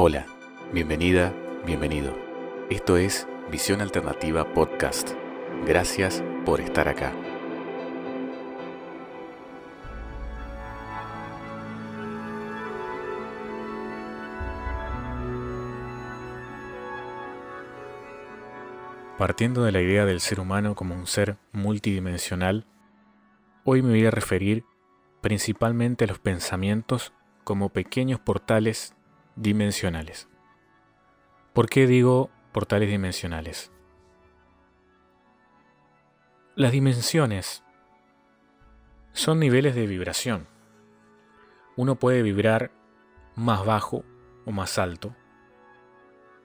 Hola, bienvenida, bienvenido. Esto es Visión Alternativa Podcast. Gracias por estar acá. Partiendo de la idea del ser humano como un ser multidimensional, hoy me voy a referir principalmente a los pensamientos como pequeños portales dimensionales. ¿Por qué digo portales dimensionales? Las dimensiones son niveles de vibración. Uno puede vibrar más bajo o más alto.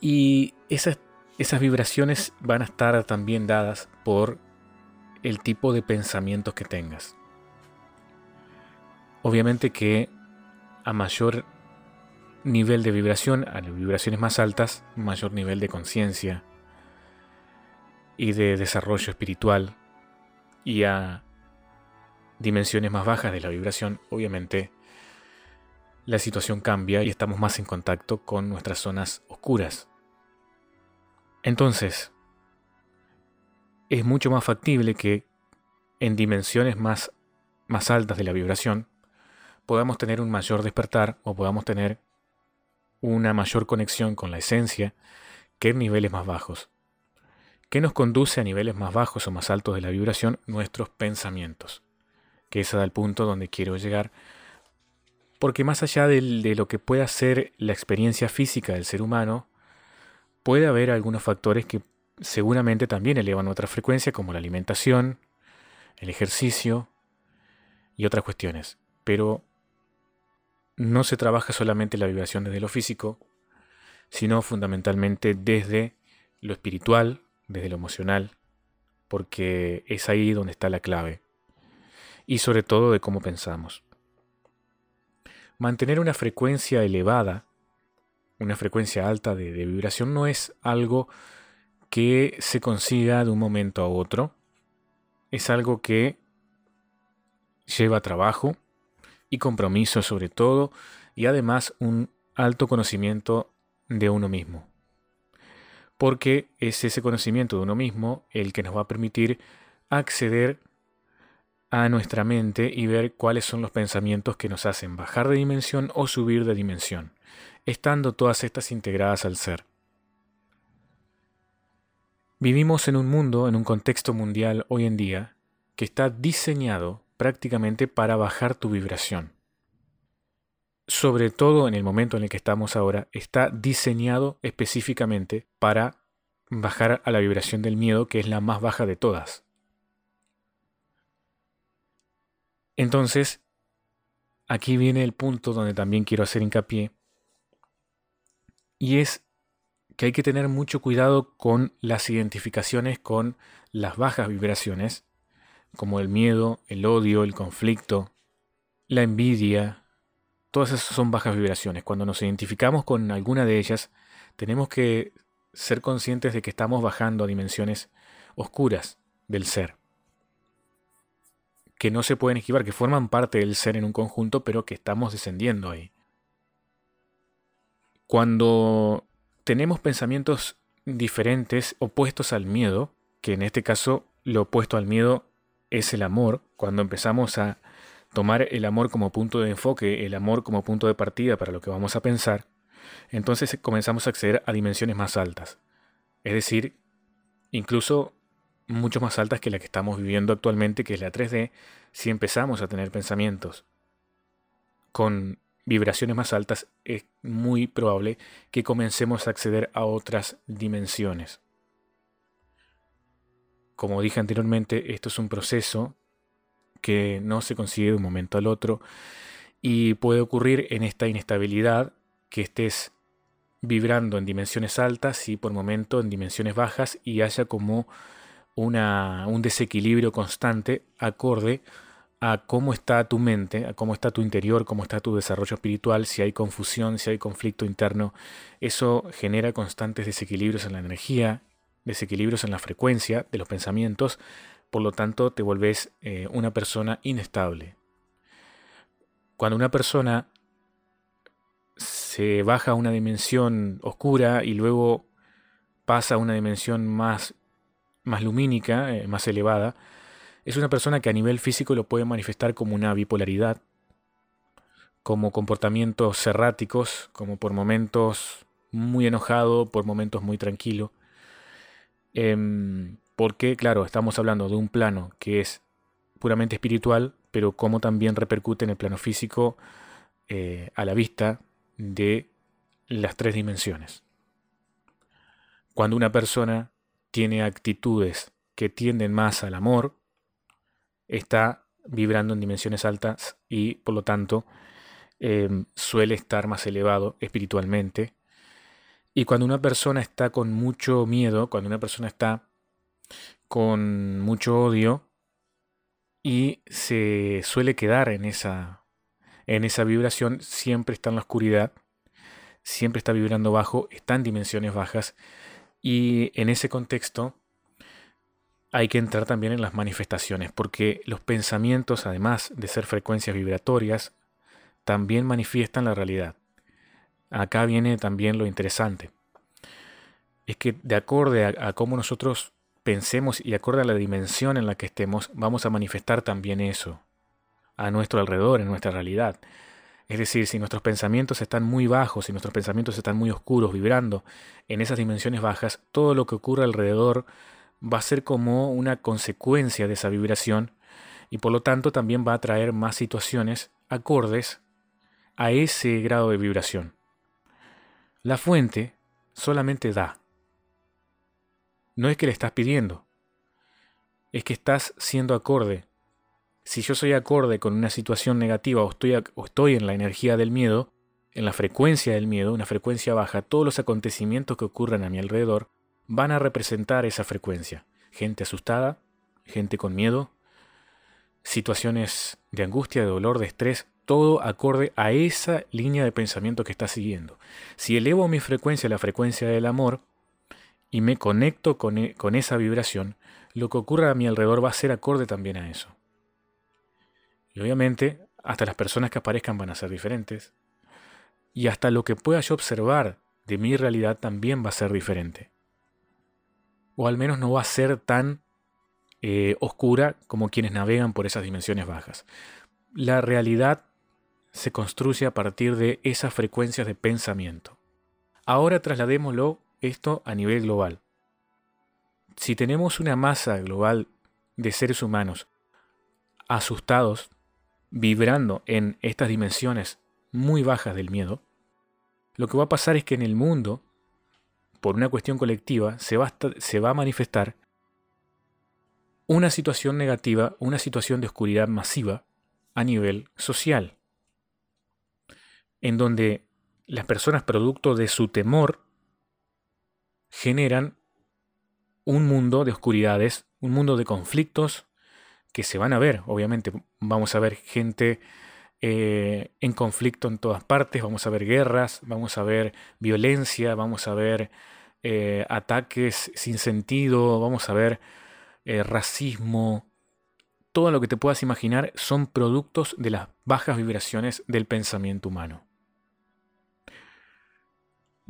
Y esas, esas vibraciones van a estar también dadas por el tipo de pensamientos que tengas. Obviamente que a mayor nivel de vibración, a vibraciones más altas, mayor nivel de conciencia y de desarrollo espiritual. Y a dimensiones más bajas de la vibración, obviamente, la situación cambia y estamos más en contacto con nuestras zonas oscuras. Entonces, es mucho más factible que en dimensiones más, más altas de la vibración podamos tener un mayor despertar o podamos tener una mayor conexión con la esencia que en niveles más bajos. ¿Qué nos conduce a niveles más bajos o más altos de la vibración? Nuestros pensamientos. Que es el punto donde quiero llegar. Porque más allá de, de lo que pueda ser la experiencia física del ser humano, puede haber algunos factores que seguramente también elevan otra frecuencia, como la alimentación, el ejercicio y otras cuestiones. Pero no se trabaja solamente la vibración desde lo físico, sino fundamentalmente desde lo espiritual, desde lo emocional, porque es ahí donde está la clave, y sobre todo de cómo pensamos. Mantener una frecuencia elevada, una frecuencia alta de, de vibración, no es algo que se consiga de un momento a otro, es algo que lleva trabajo, y compromiso sobre todo, y además un alto conocimiento de uno mismo. Porque es ese conocimiento de uno mismo el que nos va a permitir acceder a nuestra mente y ver cuáles son los pensamientos que nos hacen bajar de dimensión o subir de dimensión, estando todas estas integradas al ser. Vivimos en un mundo, en un contexto mundial hoy en día, que está diseñado prácticamente para bajar tu vibración. Sobre todo en el momento en el que estamos ahora, está diseñado específicamente para bajar a la vibración del miedo, que es la más baja de todas. Entonces, aquí viene el punto donde también quiero hacer hincapié, y es que hay que tener mucho cuidado con las identificaciones con las bajas vibraciones, como el miedo, el odio, el conflicto, la envidia, todas esas son bajas vibraciones. Cuando nos identificamos con alguna de ellas, tenemos que ser conscientes de que estamos bajando a dimensiones oscuras del ser, que no se pueden esquivar, que forman parte del ser en un conjunto, pero que estamos descendiendo ahí. Cuando tenemos pensamientos diferentes, opuestos al miedo, que en este caso lo opuesto al miedo es el amor, cuando empezamos a tomar el amor como punto de enfoque, el amor como punto de partida para lo que vamos a pensar, entonces comenzamos a acceder a dimensiones más altas. Es decir, incluso mucho más altas que la que estamos viviendo actualmente, que es la 3D, si empezamos a tener pensamientos con vibraciones más altas, es muy probable que comencemos a acceder a otras dimensiones. Como dije anteriormente, esto es un proceso que no se consigue de un momento al otro y puede ocurrir en esta inestabilidad que estés vibrando en dimensiones altas y por momento en dimensiones bajas y haya como un desequilibrio constante acorde a cómo está tu mente, a cómo está tu interior, cómo está tu desarrollo espiritual, si hay confusión, si hay conflicto interno. Eso genera constantes desequilibrios en la energía desequilibrios en la frecuencia de los pensamientos, por lo tanto te vuelves eh, una persona inestable. Cuando una persona se baja a una dimensión oscura y luego pasa a una dimensión más, más lumínica, eh, más elevada, es una persona que a nivel físico lo puede manifestar como una bipolaridad, como comportamientos erráticos, como por momentos muy enojado, por momentos muy tranquilo. Em, porque, claro, estamos hablando de un plano que es puramente espiritual, pero como también repercute en el plano físico eh, a la vista de las tres dimensiones. Cuando una persona tiene actitudes que tienden más al amor, está vibrando en dimensiones altas y por lo tanto em, suele estar más elevado espiritualmente. Y cuando una persona está con mucho miedo, cuando una persona está con mucho odio y se suele quedar en esa, en esa vibración, siempre está en la oscuridad, siempre está vibrando bajo, está en dimensiones bajas y en ese contexto hay que entrar también en las manifestaciones, porque los pensamientos, además de ser frecuencias vibratorias, también manifiestan la realidad. Acá viene también lo interesante. Es que de acorde a, cómo nosotros pensemos y acorde a la dimensión en la que estemos, vamos a manifestar también eso a nuestro alrededor, en nuestra realidad. Es decir, si nuestros pensamientos están muy bajos, si nuestros pensamientos están muy oscuros, vibrando en esas dimensiones bajas, todo lo que ocurre alrededor va a ser como una consecuencia de esa vibración y por lo tanto también va a traer más situaciones acordes a ese grado de vibración. La fuente solamente da. No es que le estás pidiendo, es que estás siendo acorde. Si yo soy acorde con una situación negativa o estoy, en la energía del miedo, en la frecuencia del miedo, una frecuencia baja, todos los acontecimientos que ocurran a mi alrededor van a representar esa frecuencia. Gente asustada, gente con miedo, situaciones de angustia, de dolor, de estrés, todo acorde a esa línea de pensamiento que está siguiendo. Si elevo mi frecuencia a la frecuencia del amor y me conecto con, e, con esa vibración, lo que ocurra a mi alrededor va a ser acorde también a eso. Y obviamente, hasta las personas que aparezcan van a ser diferentes. Y hasta lo que pueda yo observar de mi realidad también va a ser diferente o al menos no va a ser tan eh, oscura como quienes navegan por esas dimensiones bajas. La realidad se construye a partir de esas frecuencias de pensamiento. Ahora trasladémoslo esto a nivel global. Si tenemos una masa global de seres humanos asustados, vibrando en estas dimensiones muy bajas del miedo, lo que va a pasar es que en el mundo por una cuestión colectiva, se va, a, se va a manifestar una situación negativa, una situación de oscuridad masiva a nivel social, en donde las personas producto de su temor generan un mundo de oscuridades, un mundo de conflictos que se van a ver, obviamente vamos a ver gente eh, en conflicto en todas partes, vamos a ver guerras, vamos a ver violencia, vamos a ver eh, ataques sin sentido, vamos a ver eh, racismo, todo lo que te puedas imaginar son productos de las bajas vibraciones del pensamiento humano.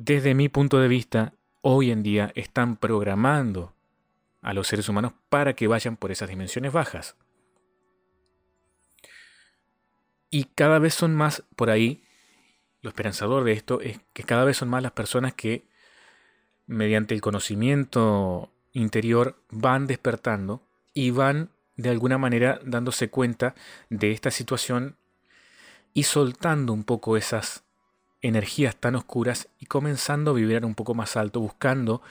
Desde mi punto de vista, hoy en día están programando a los seres humanos para que vayan por esas dimensiones bajas. Y cada vez son más, por ahí, lo esperanzador de esto es que cada vez son más las personas que, mediante el conocimiento interior, van despertando y van de alguna manera dándose cuenta de esta situación y soltando un poco esas energías tan oscuras y comenzando a vibrar un poco más alto, buscando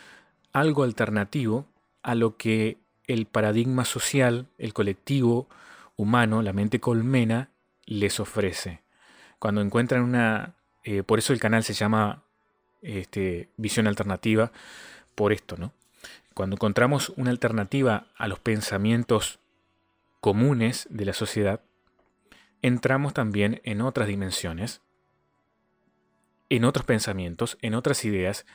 algo alternativo a lo que el paradigma social, el colectivo humano, la mente colmena, les ofrece. Cuando encuentran una... Eh, por eso el canal se llama este, Visión Alternativa, por esto, ¿no? Cuando encontramos una alternativa a los pensamientos comunes de la sociedad, entramos también en otras dimensiones, en otros pensamientos, en otras ideas,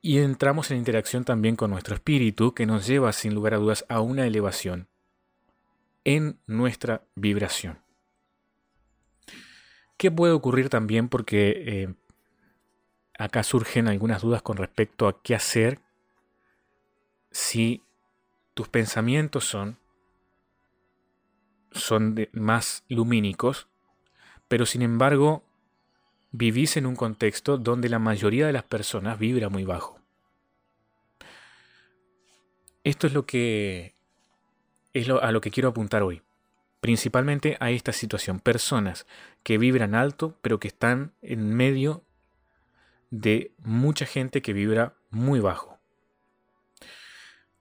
y entramos en interacción también con nuestro espíritu que nos lleva sin lugar a dudas a una elevación en nuestra vibración. ¿Qué puede ocurrir también? Porque eh, acá surgen algunas dudas con respecto a qué hacer si tus pensamientos son, son más lumínicos, pero sin embargo vivís en un contexto donde la mayoría de las personas vibra muy bajo. Esto es lo que es a lo que quiero apuntar hoy principalmente a esta situación. Personas que vibran alto, pero que están en medio de mucha gente que vibra muy bajo.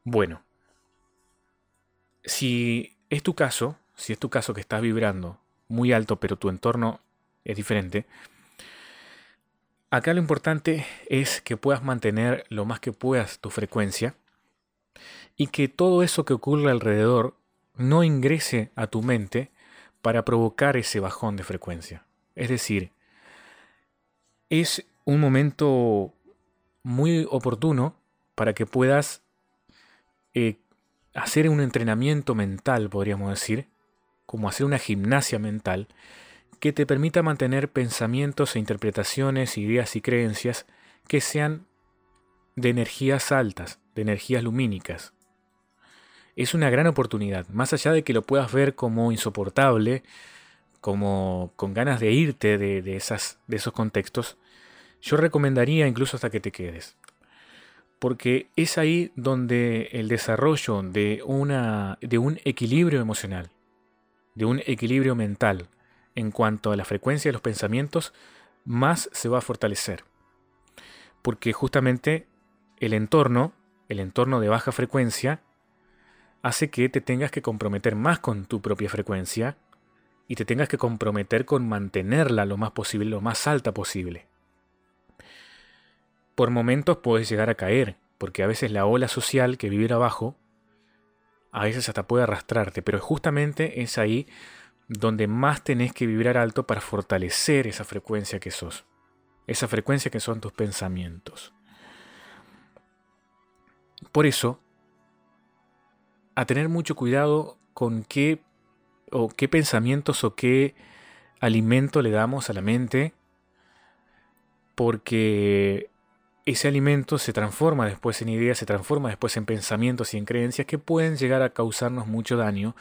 Bueno, si es tu caso, si es tu caso que estás vibrando muy alto, pero tu entorno es diferente, acá lo importante es que puedas mantener lo más que puedas tu frecuencia y que todo eso que ocurre alrededor no ingrese a tu mente para provocar ese bajón de frecuencia. Es decir, es un momento muy oportuno para que puedas eh, hacer un entrenamiento mental, podríamos decir, como hacer una gimnasia mental, que te permita mantener pensamientos e interpretaciones, ideas y creencias que sean de energías altas, de energías lumínicas, es una gran oportunidad. Más allá de que lo puedas ver como insoportable, como con ganas de irte de, esas, de esos contextos, yo recomendaría incluso hasta que te quedes. Porque es ahí donde el desarrollo de, una, de un equilibrio emocional, de un equilibrio mental en cuanto a la frecuencia de los pensamientos, más se va a fortalecer. Porque justamente el entorno, el entorno de baja frecuencia, hace que te tengas que comprometer más con tu propia frecuencia y te tengas que comprometer con mantenerla lo más posible, lo más alta posible. Por momentos puedes llegar a caer, porque a veces la ola social que vive abajo, a veces hasta puede arrastrarte, pero justamente es ahí donde más tenés que vibrar alto para fortalecer esa frecuencia que sos, esa frecuencia que son tus pensamientos. Por eso, a tener mucho cuidado con qué o qué pensamientos o qué alimento le damos a la mente, porque ese alimento se transforma después en ideas, se transforma después en pensamientos y en creencias que pueden llegar a causarnos mucho daño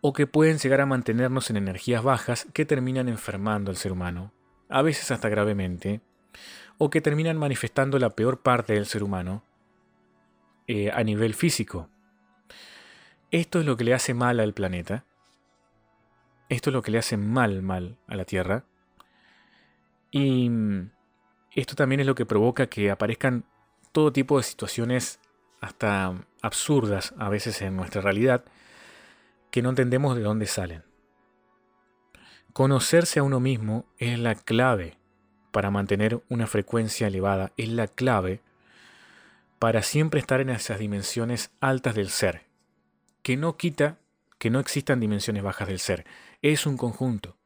o que pueden llegar a mantenernos en energías bajas que terminan enfermando al ser humano, a veces hasta gravemente, o que terminan manifestando la peor parte del ser humano eh, a nivel físico. Esto es lo que le hace mal al planeta. Esto es lo que le hace mal, mal a la Tierra. Y esto también es lo que provoca que aparezcan todo tipo de situaciones hasta absurdas a veces en nuestra realidad que no entendemos de dónde salen. Conocerse a uno mismo es la clave para mantener una frecuencia elevada, es la clave para siempre estar en esas dimensiones altas del ser, que no quita que no existan dimensiones bajas del ser. Es un conjunto.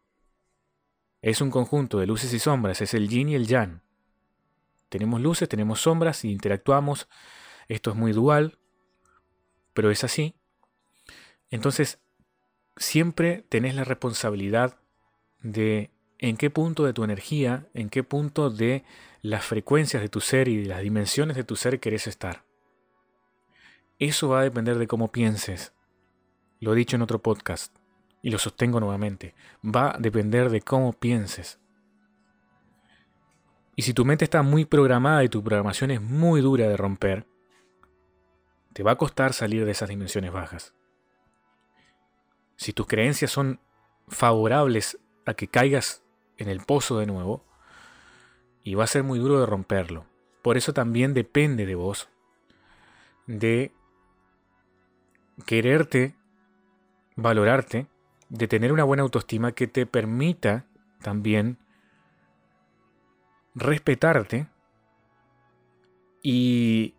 Es un conjunto de luces y sombras, es el yin y el yang. Tenemos luces, tenemos sombras y interactuamos. Esto es muy dual, pero es así. Entonces, siempre tenés la responsabilidad de en qué punto de tu energía, en qué punto de las frecuencias de tu ser y de las dimensiones de tu ser querés estar. Eso va a depender de cómo pienses. Lo he dicho en otro podcast y lo sostengo nuevamente. Va a depender de cómo pienses. Y si tu mente está muy programada y tu programación es muy dura de romper, te va a costar salir de esas dimensiones bajas. Si tus creencias son favorables a que caigas en el pozo de nuevo, y va a ser muy duro de romperlo. Por eso también depende de vos de quererte, valorarte, de tener una buena autoestima que te permita también respetarte y,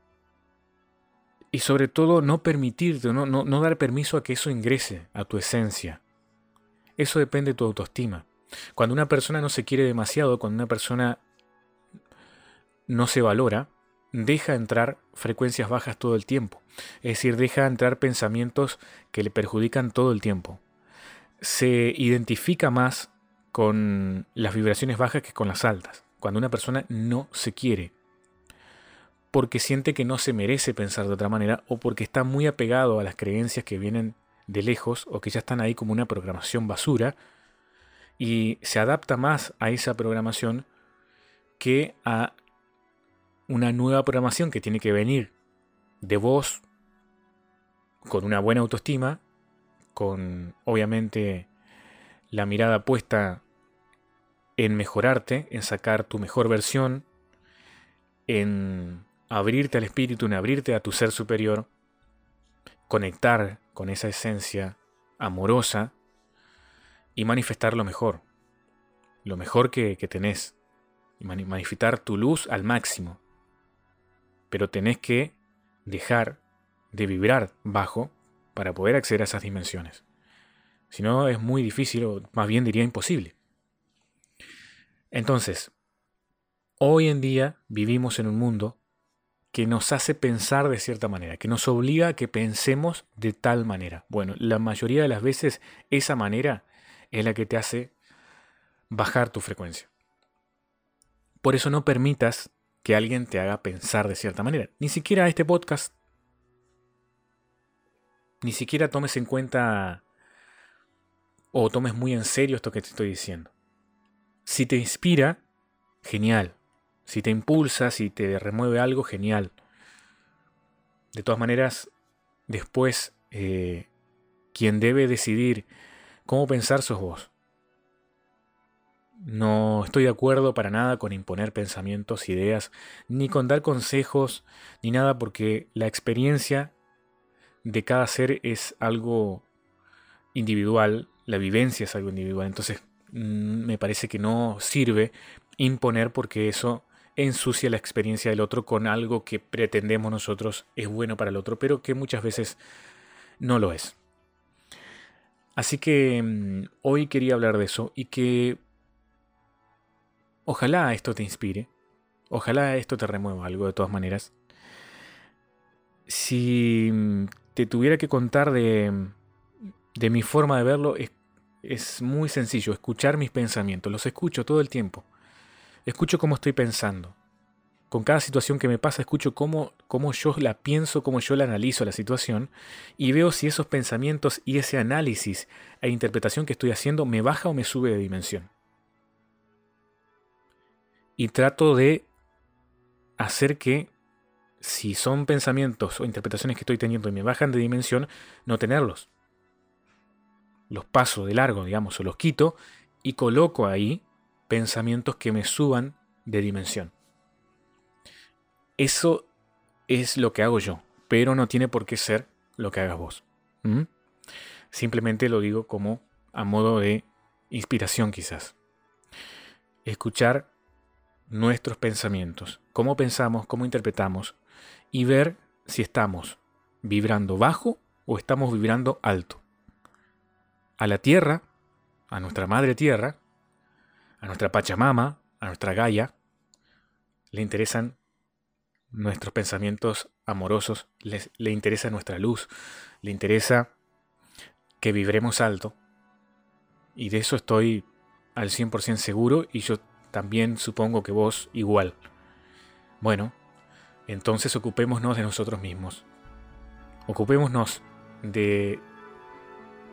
y sobre todo no permitirte, no, no, no dar permiso a que eso ingrese a tu esencia. Eso depende de tu autoestima. Cuando una persona no se quiere demasiado, cuando una persona no se valora, deja entrar frecuencias bajas todo el tiempo. Es decir, deja entrar pensamientos que le perjudican todo el tiempo. Se identifica más con las vibraciones bajas que con las altas. Cuando una persona no se quiere, porque siente que no se merece pensar de otra manera o porque está muy apegado a las creencias que vienen de lejos o que ya están ahí como una programación basura y se adapta más a esa programación que a una nueva programación que tiene que venir de vos con una buena autoestima, con obviamente la mirada puesta en mejorarte, en sacar tu mejor versión, en abrirte al espíritu, en abrirte a tu ser superior, conectar con esa esencia amorosa y manifestar lo mejor, lo mejor que, tenés, y manifestar tu luz al máximo. Pero tenés que dejar de vibrar bajo para poder acceder a esas dimensiones. Si no, es muy difícil, o más bien diría imposible. Entonces, hoy en día vivimos en un mundo que nos hace pensar de cierta manera, que nos obliga a que pensemos de tal manera. Bueno, la mayoría de las veces esa manera es la que te hace bajar tu frecuencia. Por eso no permitas que alguien te haga pensar de cierta manera. Ni siquiera este podcast. Ni siquiera tomes en cuenta o tomes muy en serio esto que te estoy diciendo. Si te inspira, genial. Si te impulsa, si te remueve algo, genial. De todas maneras, después, eh, quien debe decidir cómo pensar sos vos. No estoy de acuerdo para nada con imponer pensamientos, ideas, ni con dar consejos, ni nada, porque la experiencia de cada ser es algo individual, la vivencia es algo individual, entonces mm, me parece que no sirve imponer porque eso ensucia la experiencia del otro con algo que pretendemos nosotros es bueno para el otro, pero que muchas veces no lo es. Así que mm, hoy quería hablar de eso y que ojalá esto te inspire, ojalá esto te remueva algo de todas maneras. Si mm, te tuviera que contar de, de mi forma de verlo, es, es muy sencillo, escuchar mis pensamientos, los escucho todo el tiempo. Escucho cómo estoy pensando. Con cada situación que me pasa, escucho cómo, cómo yo la pienso, cómo yo la analizo la situación y veo si esos pensamientos y ese análisis e interpretación que estoy haciendo me baja o me sube de dimensión. Y trato de hacer que si son pensamientos o interpretaciones que estoy teniendo y me bajan de dimensión, no tenerlos. Los paso de largo, digamos, o los quito y coloco ahí pensamientos que me suban de dimensión. Eso es lo que hago yo, pero no tiene por qué ser lo que hagas vos. Simplemente lo digo como a modo de inspiración quizás. Escuchar nuestros pensamientos, cómo pensamos, cómo interpretamos y ver si estamos vibrando bajo o estamos vibrando alto. A la tierra, a nuestra madre tierra, a nuestra Pachamama, a nuestra Gaia, le interesan nuestros pensamientos amorosos, le interesa nuestra luz, le interesa que vibremos alto. Y de eso estoy al 100% seguro y yo también supongo que vos igual. Bueno, entonces ocupémonos de nosotros mismos. Ocupémonos de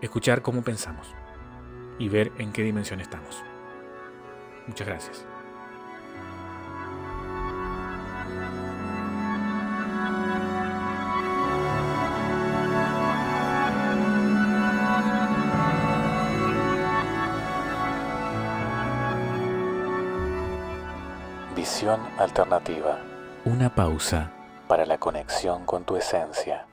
escuchar cómo pensamos y ver en qué dimensión estamos. Muchas gracias. Visión alternativa. Una pausa para la conexión con tu esencia.